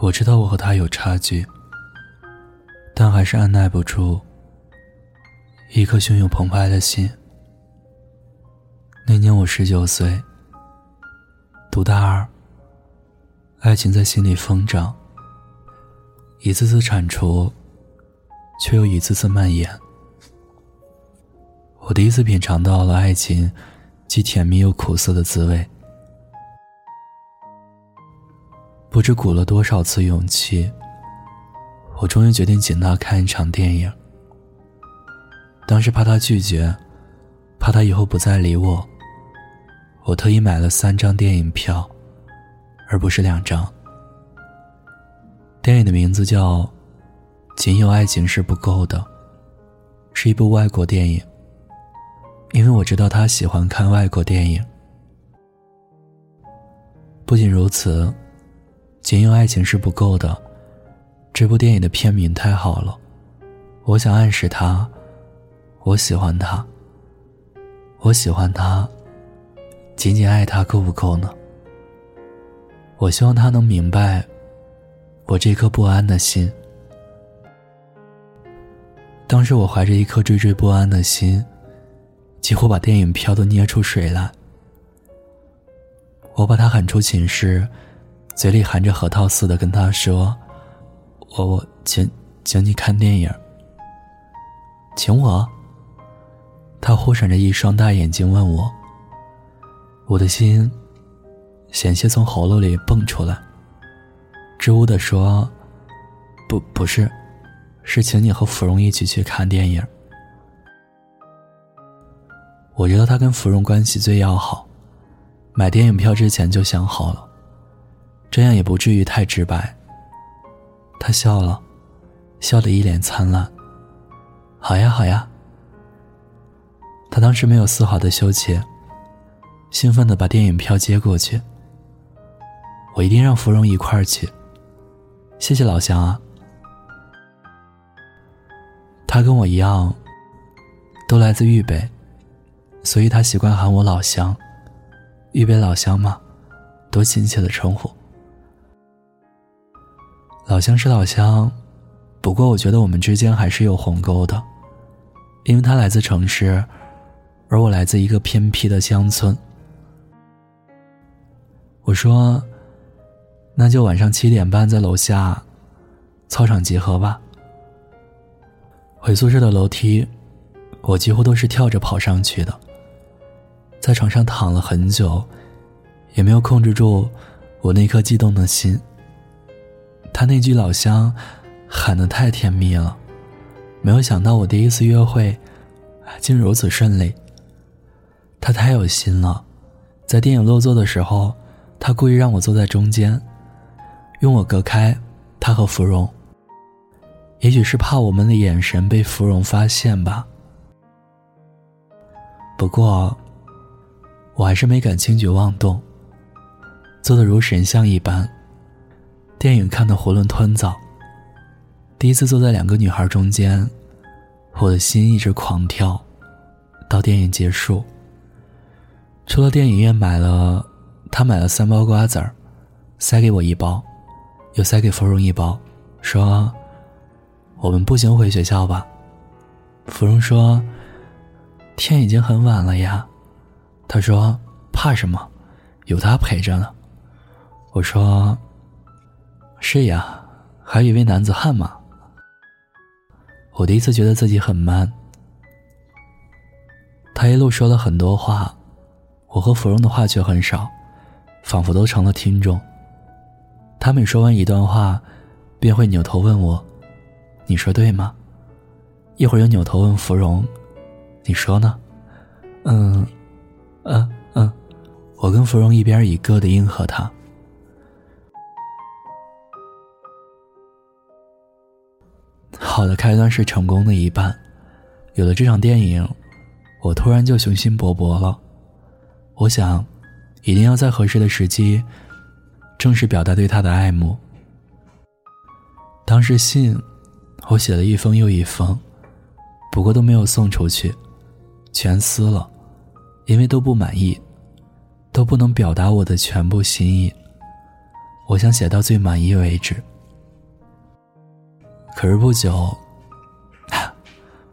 我知道我和他有差距，但还是按耐不住一颗汹涌澎湃的心。那年我十九岁，读大二，爱情在心里疯长，一次次铲除，却又一次次蔓延。我第一次品尝到了爱情既甜蜜又苦涩的滋味。不知鼓了多少次勇气，我终于决定请他看一场电影。当时怕他拒绝，怕他以后不再理我，我特意买了三张电影票，而不是两张。电影的名字叫《仅有爱情是不够的》，是一部外国电影。因为我知道他喜欢看外国电影。不仅如此。仅有爱情是不够的。这部电影的片名太好了，我想暗示他，我喜欢他。我喜欢他，仅仅爱他够不够呢？我希望他能明白我这颗不安的心。当时我怀着一颗惴惴不安的心，几乎把电影票都捏出水来。我把他喊出寝室。嘴里含着核桃似的跟他说：“我我请请你看电影。”请我？他忽闪着一双大眼睛问我。我的心险些从喉咙里蹦出来，支吾的说：“不不是，是请你和芙蓉一起去看电影。”我知道他跟芙蓉关系最要好，买电影票之前就想好了。这样也不至于太直白。他笑了，笑得一脸灿烂。好呀，好呀。他当时没有丝毫的羞怯，兴奋的把电影票接过去。我一定让芙蓉一块儿去。谢谢老乡啊。他跟我一样，都来自豫北，所以他习惯喊我老乡。豫北老乡嘛，多亲切的称呼。老乡是老乡，不过我觉得我们之间还是有鸿沟的，因为他来自城市，而我来自一个偏僻的乡村。我说：“那就晚上七点半在楼下操场集合吧。”回宿舍的楼梯，我几乎都是跳着跑上去的，在床上躺了很久，也没有控制住我那颗激动的心。他那句“老乡”喊得太甜蜜了，没有想到我第一次约会竟如此顺利。他太有心了，在电影落座的时候，他故意让我坐在中间，用我隔开他和芙蓉。也许是怕我们的眼神被芙蓉发现吧。不过，我还是没敢轻举妄动，坐得如神像一般。电影看得囫囵吞枣。第一次坐在两个女孩中间，我的心一直狂跳，到电影结束。出了电影院，买了，他买了三包瓜子儿，塞给我一包，又塞给芙蓉一包，说：“我们步行回学校吧。”芙蓉说：“天已经很晚了呀。”他说：“怕什么？有他陪着呢。”我说。是呀，还以为男子汉嘛。我第一次觉得自己很 man。他一路说了很多话，我和芙蓉的话却很少，仿佛都成了听众。他每说完一段话，便会扭头问我：“你说对吗？”一会儿又扭头问芙蓉：“你说呢？”嗯，嗯嗯，我跟芙蓉一边一个的应和他。好的开端是成功的一半，有了这场电影，我突然就雄心勃勃了。我想，一定要在合适的时机，正式表达对他的爱慕。当时信，我写了一封又一封，不过都没有送出去，全撕了，因为都不满意，都不能表达我的全部心意。我想写到最满意为止。可是不久，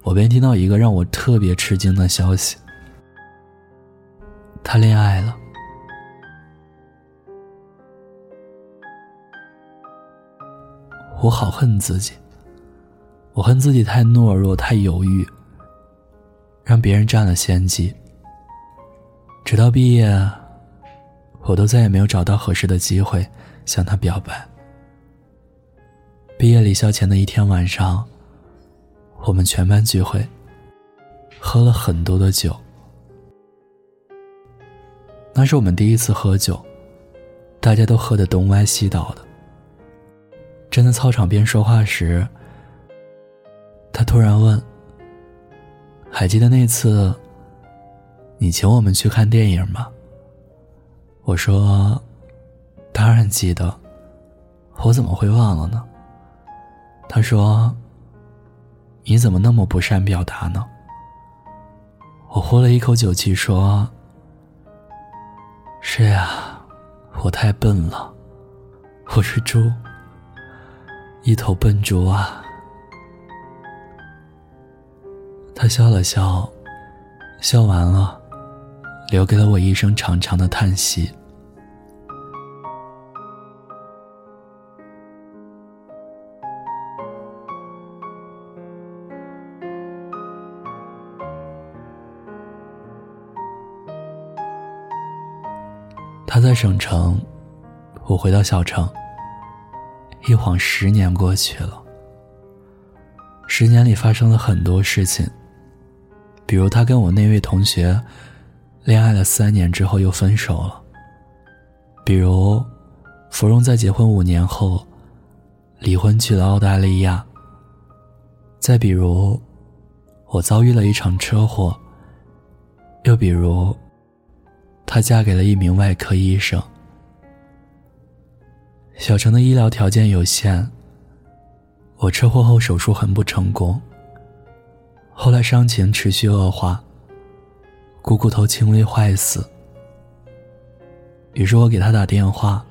我便听到一个让我特别吃惊的消息：他恋爱了。我好恨自己，我恨自己太懦弱、太犹豫，让别人占了先机。直到毕业，我都再也没有找到合适的机会向他表白。毕业离校前的一天晚上，我们全班聚会，喝了很多的酒。那是我们第一次喝酒，大家都喝得东歪西倒的。站在操场边说话时，他突然问：“还记得那次，你请我们去看电影吗？”我说：“当然记得，我怎么会忘了呢？”他说：“你怎么那么不善表达呢？”我呼了一口酒气说：“是呀，我太笨了，我是猪。”一头笨猪啊！他笑了笑，笑完了，留给了我一声长长的叹息。省城，我回到小城。一晃十年过去了，十年里发生了很多事情，比如他跟我那位同学恋爱了三年之后又分手了；比如芙蓉在结婚五年后离婚去了澳大利亚；再比如我遭遇了一场车祸；又比如她嫁给了一名外科医生。小城的医疗条件有限。我车祸后手术很不成功。后来伤情持续恶化，股骨头轻微坏死。于是我给他打电话，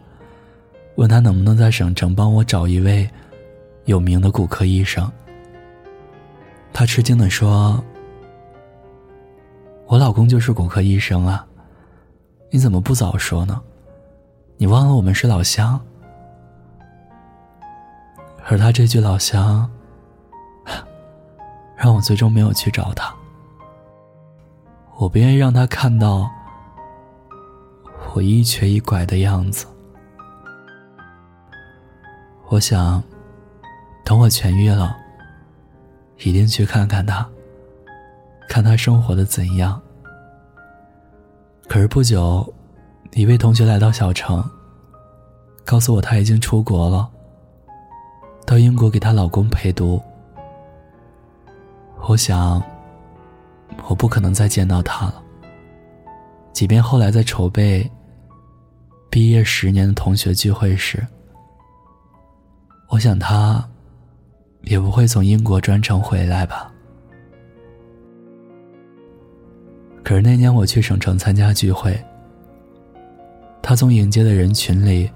问他能不能在省城帮我找一位有名的骨科医生。他吃惊的说：“我老公就是骨科医生啊，你怎么不早说呢？你忘了我们是老乡？”而他这句老乡，让我最终没有去找他。我不愿意让他看到我一瘸一拐的样子。我想，等我痊愈了，一定去看看他，看他生活的怎样。可是不久，一位同学来到小城，告诉我他已经出国了。到英国给她老公陪读。我想，我不可能再见到他了。即便后来在筹备毕业十年的同学聚会时，我想他也不会从英国专程回来吧。可是那年我去省城参加聚会，他从迎接的人群里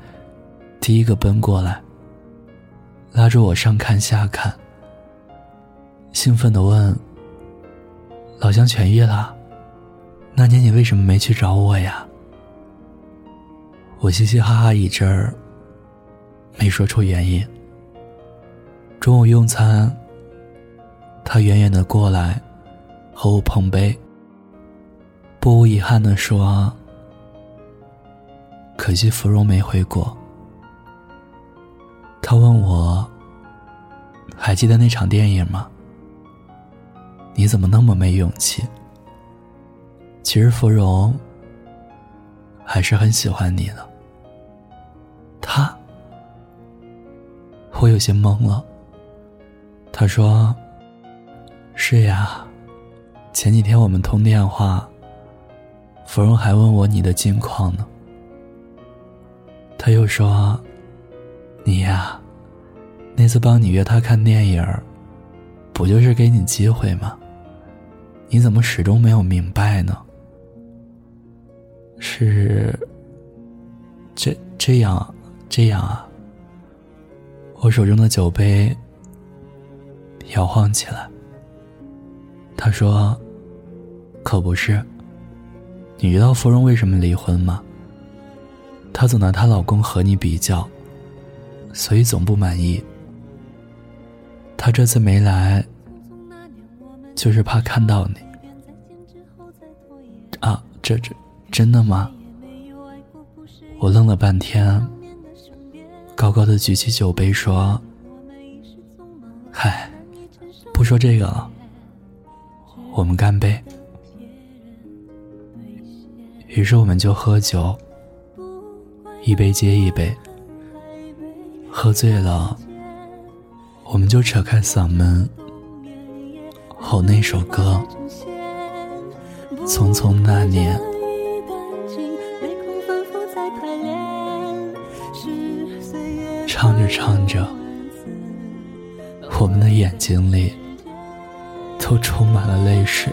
第一个奔过来。拉着我上看下看，兴奋的问：“老乡痊愈了？那年你为什么没去找我呀？”我嘻嘻哈哈一阵儿，没说出原因。中午用餐，他远远的过来，和我碰杯，不无遗憾的说：“可惜芙蓉没回国。”他问我：“还记得那场电影吗？你怎么那么没勇气？”其实芙蓉还是很喜欢你的。他，我有些懵了。他说：“是呀，前几天我们通电话，芙蓉还问我你的近况呢。”他又说。你呀，那次帮你约他看电影不就是给你机会吗？你怎么始终没有明白呢？是这这样，这样啊。我手中的酒杯摇晃起来。他说：“可不是。你知道芙蓉为什么离婚吗？她总拿她老公和你比较，所以总不满意。她这次没来，就是怕看到你。啊，这这真的吗？”我愣了半天。高高的举起酒杯说：“嗨，不说这个了，我们干杯。”于是我们就喝酒，一杯接一杯，喝醉了，我们就扯开嗓门吼那首歌：“匆匆那年。”唱着唱着，我们的眼睛里都充满了泪水。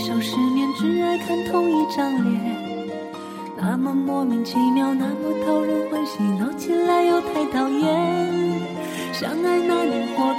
少失眠，只爱看同一张脸，那么莫名其妙，那么讨人欢喜，闹起来又太讨厌。相爱那年，活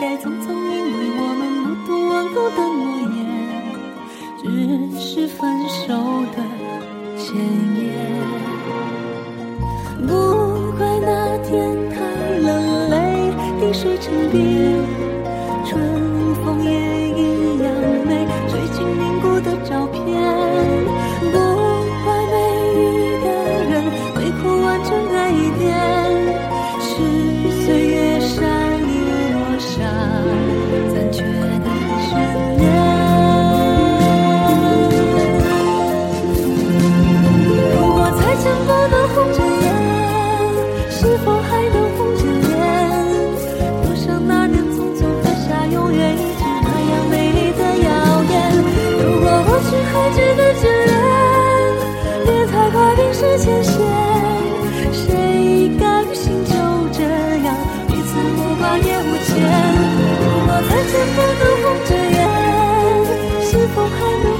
风还没。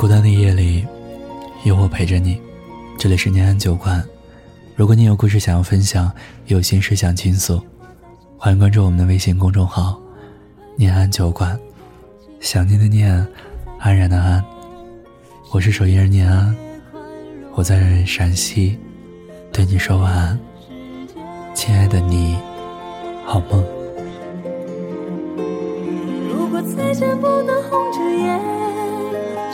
孤单的夜里，有我陪着你。这里是念安酒馆。如果你有故事想要分享，有心事想倾诉，欢迎关注我们的微信公众号“念安酒馆”。想念的念，安然的安。我是守夜人念安，我在陕西，对你说晚安，亲爱的你，好梦。如果再见不能红着眼。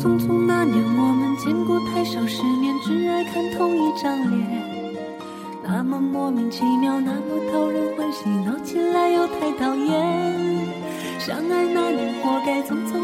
匆匆那年，我们见过太少世面，只爱看同一张脸。那么莫名其妙，那么讨人欢喜，闹起来又太讨厌。相爱那年，活该匆匆，